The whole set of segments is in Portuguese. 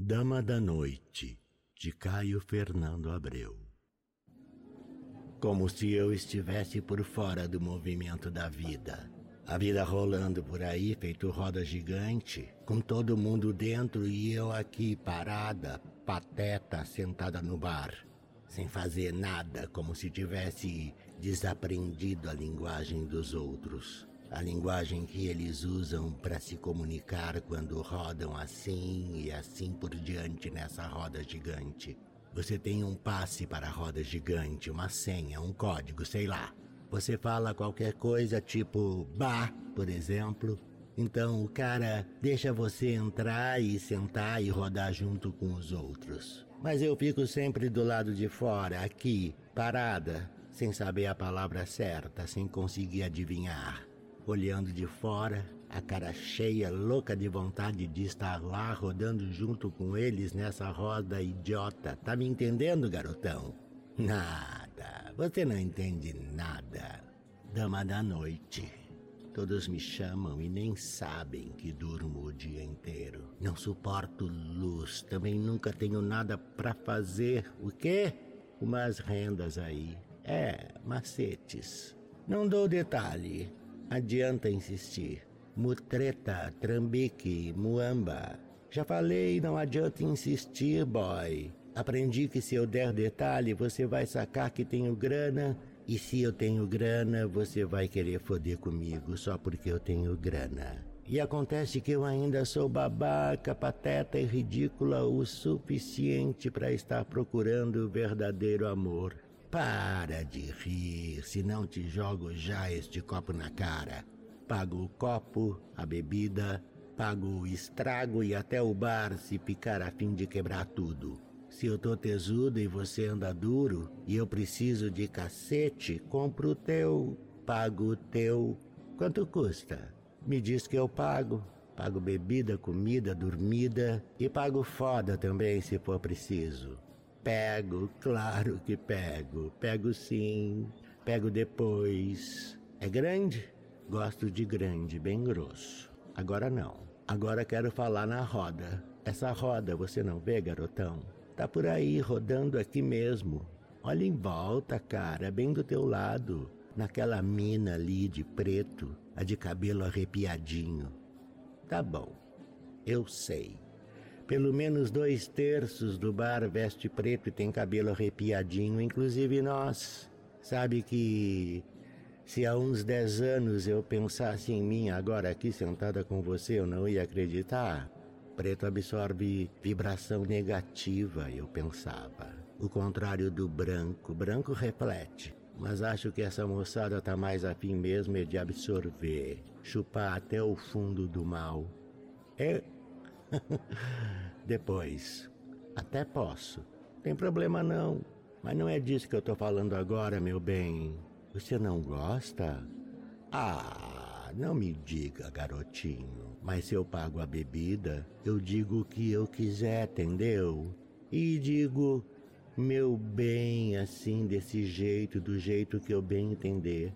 Dama da Noite, de Caio Fernando Abreu. Como se eu estivesse por fora do movimento da vida. A vida rolando por aí, feito roda gigante, com todo mundo dentro e eu aqui parada, pateta, sentada no bar, sem fazer nada, como se tivesse desaprendido a linguagem dos outros a linguagem que eles usam para se comunicar quando rodam assim e assim por diante nessa roda gigante. Você tem um passe para a roda gigante, uma senha, um código, sei lá. Você fala qualquer coisa tipo bah, por exemplo. Então o cara deixa você entrar e sentar e rodar junto com os outros. Mas eu fico sempre do lado de fora, aqui, parada, sem saber a palavra certa, sem conseguir adivinhar olhando de fora, a cara cheia, louca de vontade de estar lá rodando junto com eles nessa roda idiota. Tá me entendendo, garotão? Nada. Você não entende nada. Dama da noite. Todos me chamam e nem sabem que durmo o dia inteiro. Não suporto luz, também nunca tenho nada para fazer. O quê? Umas rendas aí. É, macetes. Não dou detalhe. Adianta insistir. Mutreta, trambique, muamba. Já falei, não adianta insistir, boy. Aprendi que se eu der detalhe, você vai sacar que tenho grana. E se eu tenho grana, você vai querer foder comigo só porque eu tenho grana. E acontece que eu ainda sou babaca, pateta e ridícula o suficiente para estar procurando o verdadeiro amor. Para de rir, senão te jogo já este copo na cara. Pago o copo, a bebida, pago o estrago e até o bar se picar a fim de quebrar tudo. Se eu tô tesudo e você anda duro e eu preciso de cacete, compro o teu, pago o teu. Quanto custa? Me diz que eu pago. Pago bebida, comida, dormida e pago foda também se for preciso. Pego, claro que pego. Pego sim, pego depois. É grande? Gosto de grande, bem grosso. Agora não. Agora quero falar na roda. Essa roda você não vê, garotão? Tá por aí, rodando aqui mesmo. Olha em volta, cara, bem do teu lado. Naquela mina ali de preto, a de cabelo arrepiadinho. Tá bom, eu sei. Pelo menos dois terços do bar veste preto e tem cabelo arrepiadinho, inclusive nós. Sabe que se há uns dez anos eu pensasse em mim agora aqui sentada com você, eu não ia acreditar. Preto absorve vibração negativa, eu pensava. O contrário do branco. Branco reflete. Mas acho que essa moçada tá mais afim mesmo é de absorver, chupar até o fundo do mal. É Depois. Até posso. Tem problema não. Mas não é disso que eu tô falando agora, meu bem. Você não gosta? Ah, não me diga, garotinho. Mas se eu pago a bebida, eu digo o que eu quiser, entendeu? E digo, meu bem, assim, desse jeito, do jeito que eu bem entender.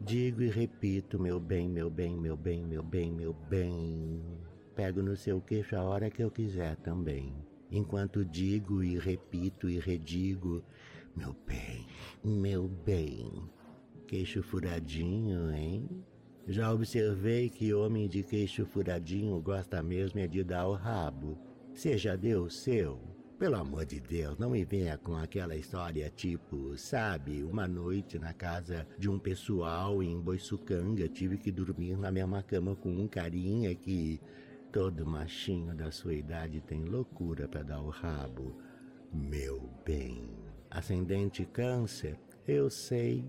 Digo e repito, meu bem, meu bem, meu bem, meu bem, meu bem pego no seu queixo a hora que eu quiser também. Enquanto digo e repito e redigo, meu bem, meu bem. Queixo furadinho, hein? Já observei que homem de queixo furadinho gosta mesmo é de dar o rabo. Seja Deus seu. Pelo amor de Deus, não me venha com aquela história tipo, sabe, uma noite na casa de um pessoal em Boiçucanga tive que dormir na mesma cama com um carinha que Todo machinho da sua idade tem loucura para dar o rabo. Meu bem. Ascendente Câncer, eu sei.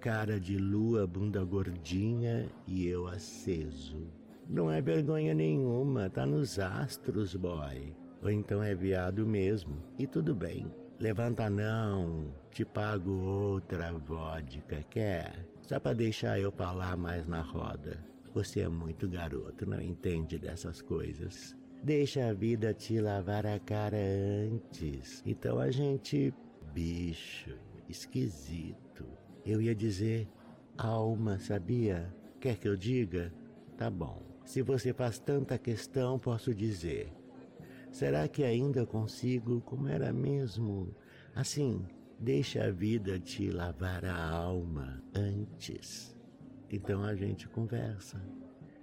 Cara de lua, bunda gordinha e eu aceso. Não é vergonha nenhuma, tá nos astros, boy. Ou então é viado mesmo. E tudo bem. Levanta não, te pago outra vodka, quer? Só pra deixar eu falar mais na roda. Você é muito garoto, não entende dessas coisas. Deixa a vida te lavar a cara antes. Então a gente. Bicho, esquisito. Eu ia dizer alma, sabia? Quer que eu diga? Tá bom. Se você faz tanta questão, posso dizer. Será que ainda consigo como era mesmo? Assim, deixa a vida te lavar a alma antes. Então a gente conversa.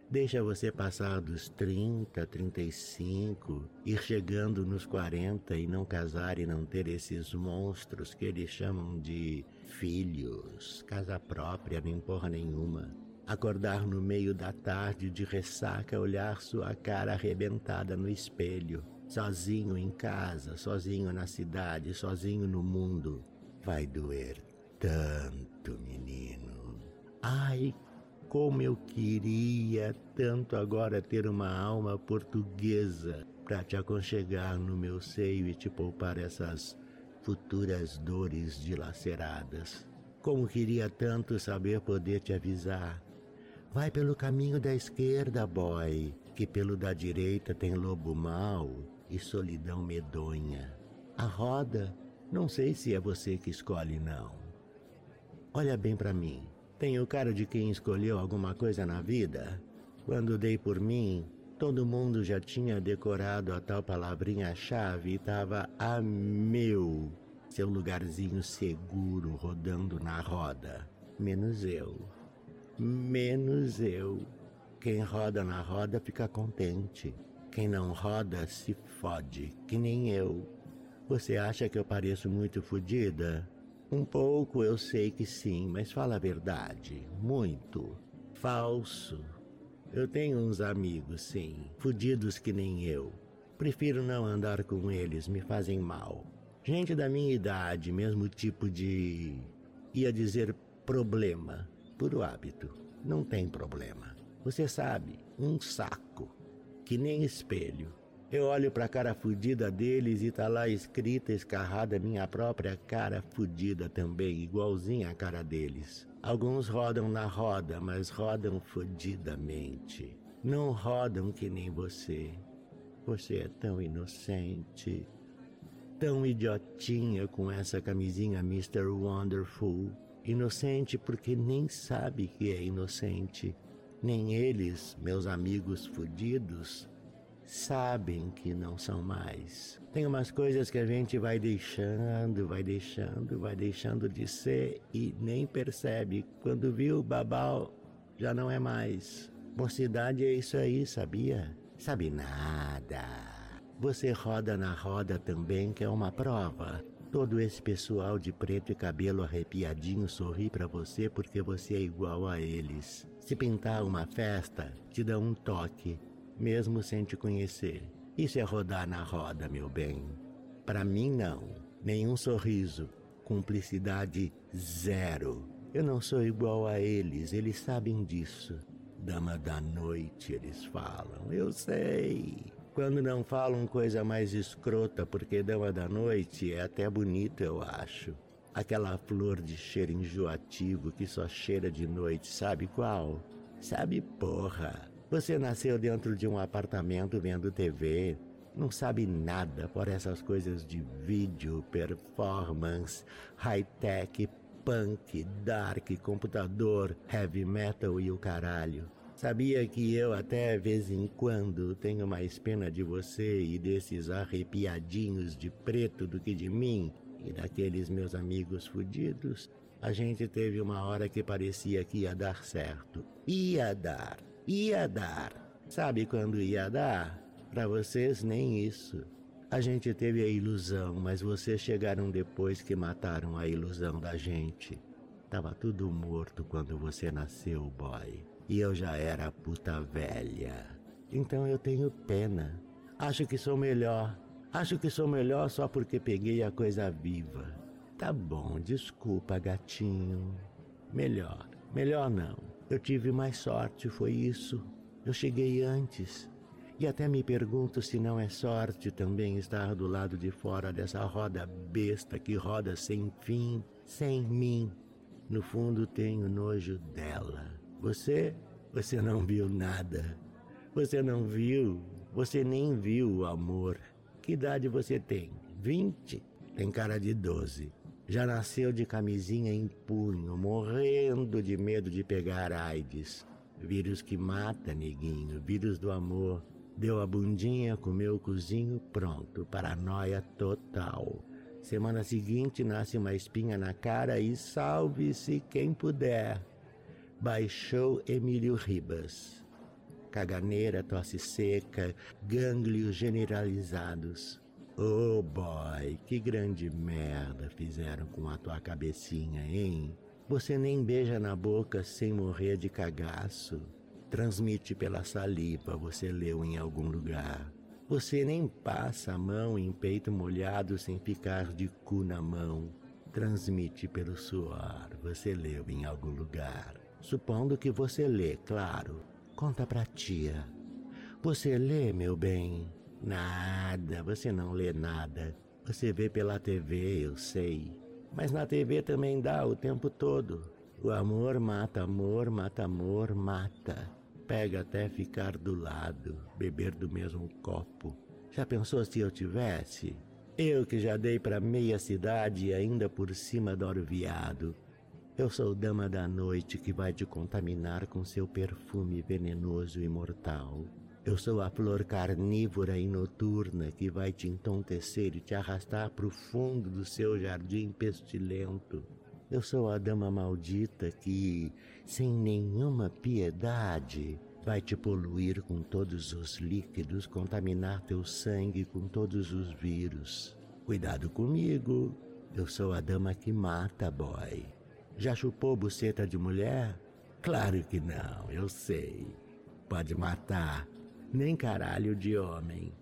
Deixa você passar dos 30, 35, ir chegando nos 40 e não casar e não ter esses monstros que eles chamam de filhos, casa própria, nem porra nenhuma. Acordar no meio da tarde de ressaca, olhar sua cara arrebentada no espelho, sozinho em casa, sozinho na cidade, sozinho no mundo. Vai doer tanto, menino. Ai, como eu queria tanto agora ter uma alma portuguesa para te aconchegar no meu seio e te poupar essas futuras dores dilaceradas. Como queria tanto saber poder te avisar. Vai pelo caminho da esquerda, boy, que pelo da direita tem lobo mau e solidão medonha. A roda, não sei se é você que escolhe, não. Olha bem para mim. Tenho cara de quem escolheu alguma coisa na vida? Quando dei por mim, todo mundo já tinha decorado a tal palavrinha-chave e estava a meu, seu lugarzinho seguro rodando na roda. Menos eu. Menos eu. Quem roda na roda fica contente. Quem não roda se fode, que nem eu. Você acha que eu pareço muito fodida? Um pouco eu sei que sim, mas fala a verdade. Muito. Falso. Eu tenho uns amigos, sim, fudidos que nem eu. Prefiro não andar com eles, me fazem mal. Gente da minha idade, mesmo tipo de. ia dizer problema, puro hábito. Não tem problema. Você sabe, um saco. Que nem espelho. Eu olho para a cara fudida deles e tá lá escrita, escarrada minha própria cara fudida também, igualzinha a cara deles. Alguns rodam na roda, mas rodam fudidamente. Não rodam que nem você. Você é tão inocente, tão idiotinha com essa camisinha Mr. Wonderful. Inocente porque nem sabe que é inocente. Nem eles, meus amigos fudidos, sabem que não são mais. Tem umas coisas que a gente vai deixando, vai deixando, vai deixando de ser e nem percebe. Quando viu, babau já não é mais. Mocidade é isso aí, sabia? Sabe nada. Você roda na roda também, que é uma prova. Todo esse pessoal de preto e cabelo arrepiadinho sorri para você porque você é igual a eles. Se pintar uma festa, te dá um toque mesmo sem te conhecer. Isso é rodar na roda, meu bem. Para mim, não. Nenhum sorriso. Cumplicidade zero. Eu não sou igual a eles, eles sabem disso. Dama da noite, eles falam. Eu sei. Quando não falam coisa mais escrota, porque dama da noite é até bonito, eu acho. Aquela flor de cheiro enjoativo que só cheira de noite, sabe qual? Sabe porra. Você nasceu dentro de um apartamento vendo TV, não sabe nada por essas coisas de vídeo, performance, high-tech, punk, dark, computador, heavy metal e o caralho. Sabia que eu até vez em quando tenho mais pena de você e desses arrepiadinhos de preto do que de mim e daqueles meus amigos fudidos? A gente teve uma hora que parecia que ia dar certo. Ia dar ia dar. Sabe quando ia dar? Para vocês, nem isso. A gente teve a ilusão, mas vocês chegaram depois que mataram a ilusão da gente. Tava tudo morto quando você nasceu, boy. E eu já era puta velha. Então eu tenho pena. Acho que sou melhor. Acho que sou melhor só porque peguei a coisa viva. Tá bom, desculpa, gatinho. Melhor. Melhor não. Eu tive mais sorte, foi isso. Eu cheguei antes. E até me pergunto se não é sorte também estar do lado de fora dessa roda besta que roda sem fim, sem mim. No fundo tenho nojo dela. Você, você não viu nada. Você não viu, você nem viu o amor. Que idade você tem? Vinte? Tem cara de doze. Já nasceu de camisinha em punho, morrendo de medo de pegar AIDS. Vírus que mata, neguinho, vírus do amor. Deu a bundinha, comeu o cozinho, pronto, paranoia total. Semana seguinte nasce uma espinha na cara e salve-se quem puder. Baixou Emílio Ribas. Caganeira, tosse seca, gânglios generalizados. Oh boy, que grande merda fizeram com a tua cabecinha, hein? Você nem beija na boca sem morrer de cagaço. Transmite pela saliva, você leu em algum lugar. Você nem passa a mão em peito molhado sem ficar de cu na mão. Transmite pelo suor, você leu em algum lugar. Supondo que você lê, claro. Conta pra tia. Você lê, meu bem? Nada, você não lê nada. Você vê pela TV, eu sei. Mas na TV também dá o tempo todo. O amor mata amor, mata amor, mata. Pega até ficar do lado, beber do mesmo copo. Já pensou se eu tivesse? Eu que já dei para meia cidade e ainda por cima adoro viado. Eu sou dama da noite que vai te contaminar com seu perfume venenoso e mortal. Eu sou a flor carnívora e noturna que vai te entontecer e te arrastar para o fundo do seu jardim pestilento. Eu sou a dama maldita que, sem nenhuma piedade, vai te poluir com todos os líquidos, contaminar teu sangue com todos os vírus. Cuidado comigo, eu sou a dama que mata, boy. Já chupou buceta de mulher? Claro que não, eu sei. Pode matar, nem caralho de homem.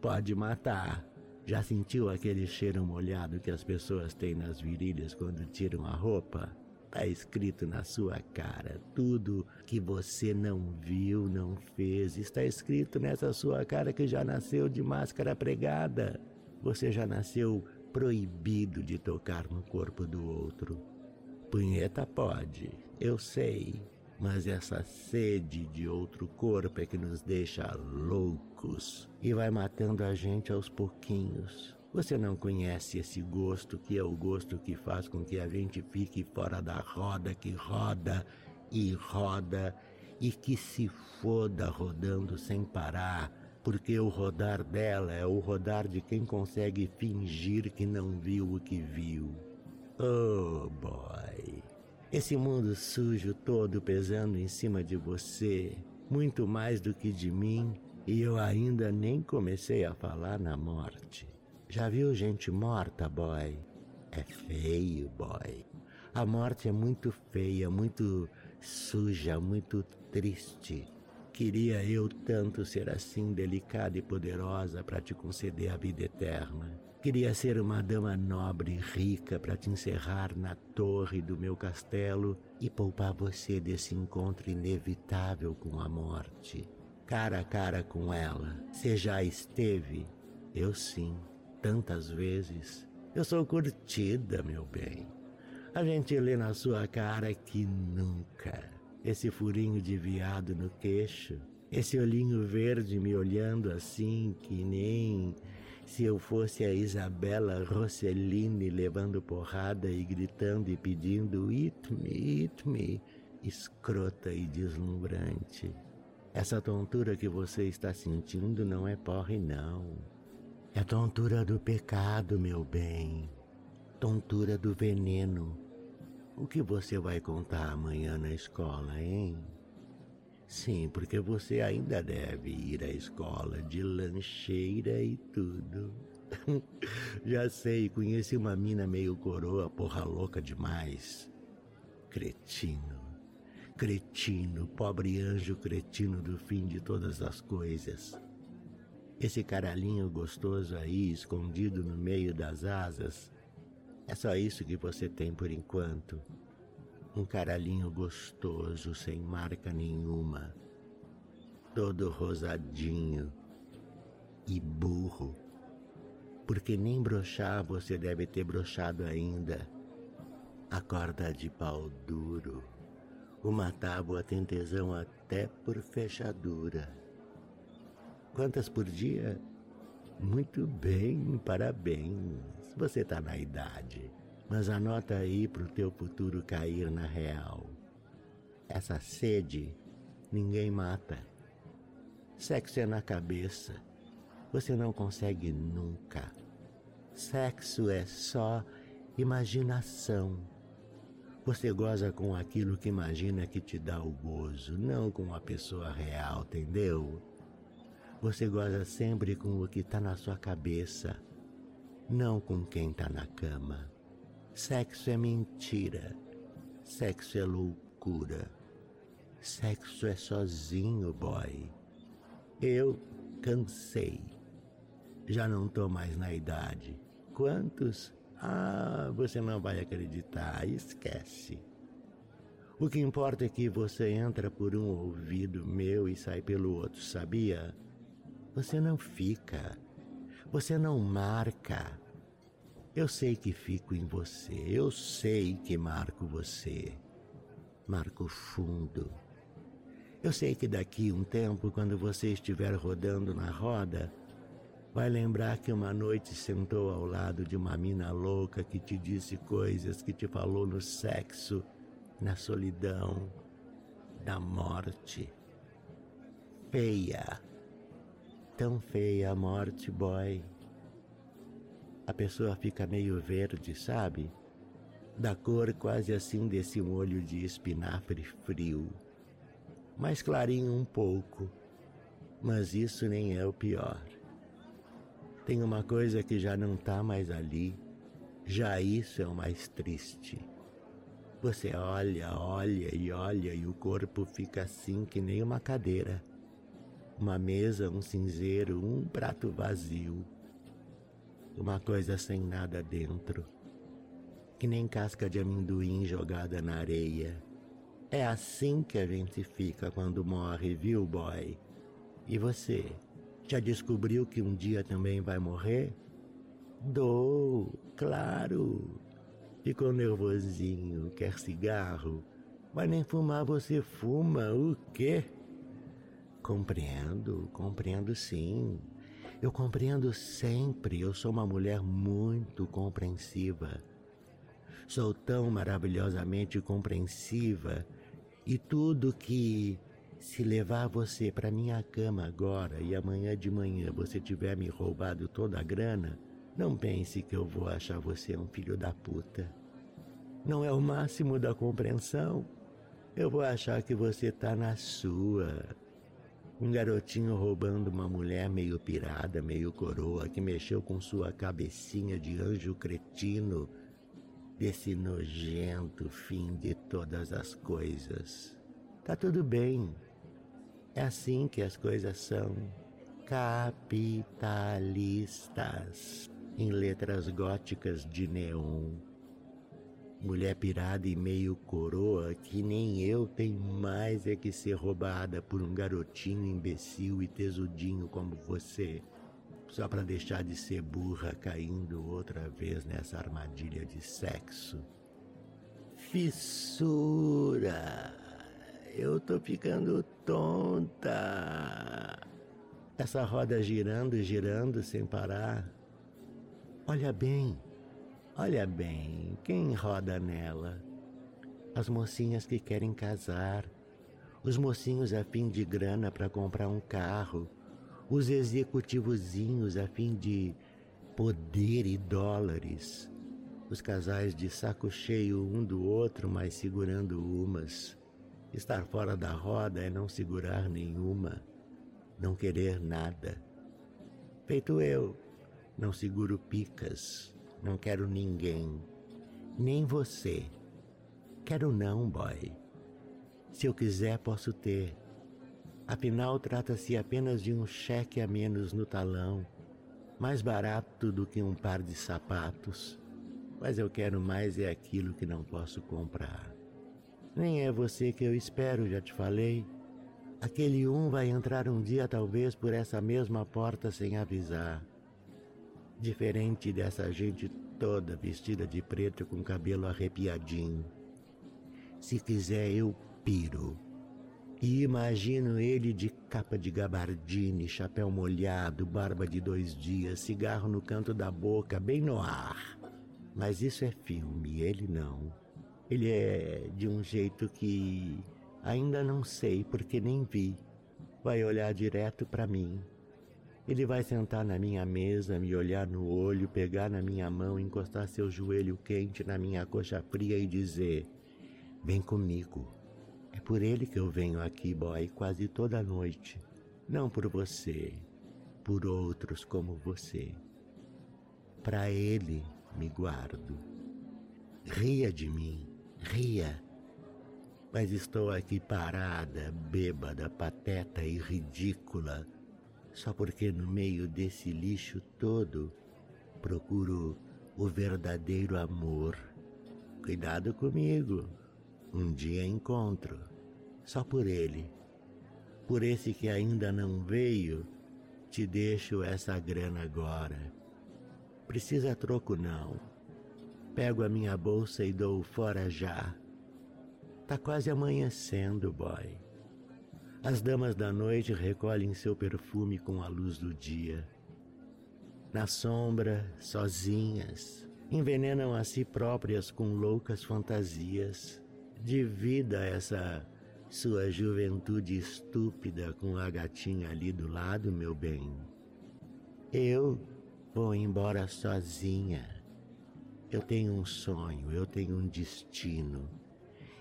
Pode matar. Já sentiu aquele cheiro molhado que as pessoas têm nas virilhas quando tiram a roupa? Tá escrito na sua cara. Tudo que você não viu, não fez, está escrito nessa sua cara que já nasceu de máscara pregada. Você já nasceu proibido de tocar no corpo do outro. Punheta pode, eu sei, mas essa sede de outro corpo é que nos deixa loucos e vai matando a gente aos pouquinhos. Você não conhece esse gosto que é o gosto que faz com que a gente fique fora da roda que roda e roda e que se foda rodando sem parar, porque o rodar dela é o rodar de quem consegue fingir que não viu o que viu. Oh boy. Esse mundo sujo todo pesando em cima de você, muito mais do que de mim, e eu ainda nem comecei a falar na morte. Já viu gente morta, boy? É feio, boy. A morte é muito feia, muito suja, muito triste. Queria eu tanto ser assim delicada e poderosa para te conceder a vida eterna. Queria ser uma dama nobre e rica para te encerrar na torre do meu castelo e poupar você desse encontro inevitável com a morte. Cara a cara com ela. Você já esteve? Eu sim, tantas vezes. Eu sou curtida, meu bem. A gente lê na sua cara que nunca. Esse furinho de viado no queixo, esse olhinho verde me olhando assim que nem se eu fosse a Isabela Rossellini levando porrada e gritando e pedindo It me, it me, escrota e deslumbrante. Essa tontura que você está sentindo não é porre, não. É tontura do pecado, meu bem. Tontura do veneno. O que você vai contar amanhã na escola, hein? Sim, porque você ainda deve ir à escola de lancheira e tudo. Já sei, conheci uma mina meio coroa, porra louca demais. Cretino. Cretino, pobre anjo cretino do fim de todas as coisas. Esse caralhinho gostoso aí, escondido no meio das asas, é só isso que você tem por enquanto. Um caralhinho gostoso, sem marca nenhuma, todo rosadinho e burro. Porque nem brochar você deve ter brochado ainda. A corda de pau duro, uma tábua tem tesão até por fechadura. Quantas por dia? Muito bem, parabéns. Você tá na idade. Mas anota aí pro teu futuro cair na real. Essa sede ninguém mata. Sexo é na cabeça. Você não consegue nunca. Sexo é só imaginação. Você goza com aquilo que imagina que te dá o gozo, não com a pessoa real, entendeu? Você goza sempre com o que está na sua cabeça, não com quem está na cama. Sexo é mentira. Sexo é loucura. Sexo é sozinho, boy. Eu cansei. Já não tô mais na idade. Quantos? Ah, você não vai acreditar. Esquece. O que importa é que você entra por um ouvido meu e sai pelo outro, sabia? Você não fica. Você não marca. Eu sei que fico em você, eu sei que marco você. Marco fundo. Eu sei que daqui um tempo, quando você estiver rodando na roda, vai lembrar que uma noite sentou ao lado de uma mina louca que te disse coisas que te falou no sexo, na solidão, da morte. Feia. Tão feia a morte, boy a pessoa fica meio verde, sabe? Da cor quase assim desse molho de espinafre frio. Mais clarinho um pouco, mas isso nem é o pior. Tem uma coisa que já não tá mais ali, já isso é o mais triste. Você olha, olha e olha e o corpo fica assim que nem uma cadeira. Uma mesa, um cinzeiro, um prato vazio uma coisa sem nada dentro, que nem casca de amendoim jogada na areia. É assim que a gente fica quando morre, viu, boy? E você, já descobriu que um dia também vai morrer? Dou, claro. Ficou nervosinho, quer cigarro? Mas nem fumar você fuma, o quê? Compreendo, compreendo sim. Eu compreendo sempre, eu sou uma mulher muito compreensiva. Sou tão maravilhosamente compreensiva e tudo que se levar você para minha cama agora e amanhã de manhã você tiver me roubado toda a grana, não pense que eu vou achar você um filho da puta. Não é o máximo da compreensão. Eu vou achar que você tá na sua, um garotinho roubando uma mulher meio pirada, meio coroa, que mexeu com sua cabecinha de anjo cretino, desse nojento fim de todas as coisas. Tá tudo bem. É assim que as coisas são. Capitalistas. Em letras góticas de neon mulher pirada e meio coroa que nem eu tem mais é que ser roubada por um garotinho imbecil e tesudinho como você, só para deixar de ser burra caindo outra vez nessa armadilha de sexo. Fissura! Eu tô ficando tonta. Essa roda girando e girando sem parar. Olha bem, Olha bem, quem roda nela? As mocinhas que querem casar, os mocinhos a fim de grana para comprar um carro, os executivozinhos a fim de poder e dólares, os casais de saco cheio um do outro, mas segurando umas. Estar fora da roda é não segurar nenhuma, não querer nada. Feito eu, não seguro picas não quero ninguém, nem você. Quero não, boy. Se eu quiser, posso ter. Afinal, trata-se apenas de um cheque a menos no talão, mais barato do que um par de sapatos. Mas eu quero mais é aquilo que não posso comprar. Nem é você que eu espero, já te falei. Aquele um vai entrar um dia, talvez, por essa mesma porta sem avisar. Diferente dessa gente toda vestida de preto com cabelo arrepiadinho. Se quiser, eu piro. E imagino ele de capa de gabardine, chapéu molhado, barba de dois dias, cigarro no canto da boca, bem no ar. Mas isso é filme, ele não. Ele é de um jeito que ainda não sei porque nem vi. vai olhar direto para mim. Ele vai sentar na minha mesa, me olhar no olho, pegar na minha mão, encostar seu joelho quente na minha coxa fria e dizer: Vem comigo. É por ele que eu venho aqui, boy, quase toda noite. Não por você, por outros como você. Para ele me guardo. Ria de mim, ria mas estou aqui parada, bêbada, pateta e ridícula, só porque no meio desse lixo todo procuro o verdadeiro amor. Cuidado comigo, um dia encontro, só por ele. Por esse que ainda não veio, te deixo essa grana agora. Precisa troco não. Pego a minha bolsa e dou fora já Tá quase amanhecendo, boy. As damas da noite recolhem seu perfume com a luz do dia. Na sombra, sozinhas, envenenam a si próprias com loucas fantasias. Divida essa sua juventude estúpida com a gatinha ali do lado, meu bem. Eu vou embora sozinha. Eu tenho um sonho, eu tenho um destino.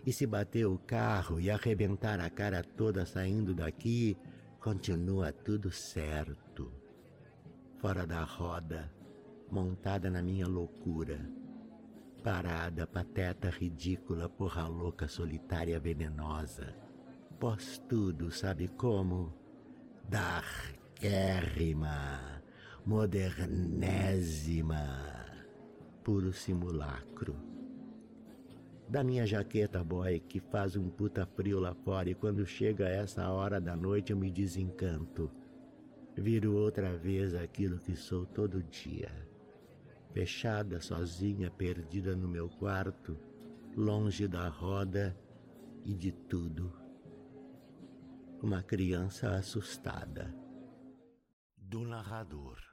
E se bater o carro e arrebentar a cara toda saindo daqui, continua tudo certo. Fora da roda, montada na minha loucura. Parada, pateta, ridícula, porra louca, solitária, venenosa. Pós tudo, sabe como? Darkérrima, modernésima, puro simulacro da minha jaqueta boy que faz um puta frio lá fora e quando chega essa hora da noite eu me desencanto. Viro outra vez aquilo que sou todo dia. Fechada, sozinha, perdida no meu quarto, longe da roda e de tudo. Uma criança assustada. Do narrador.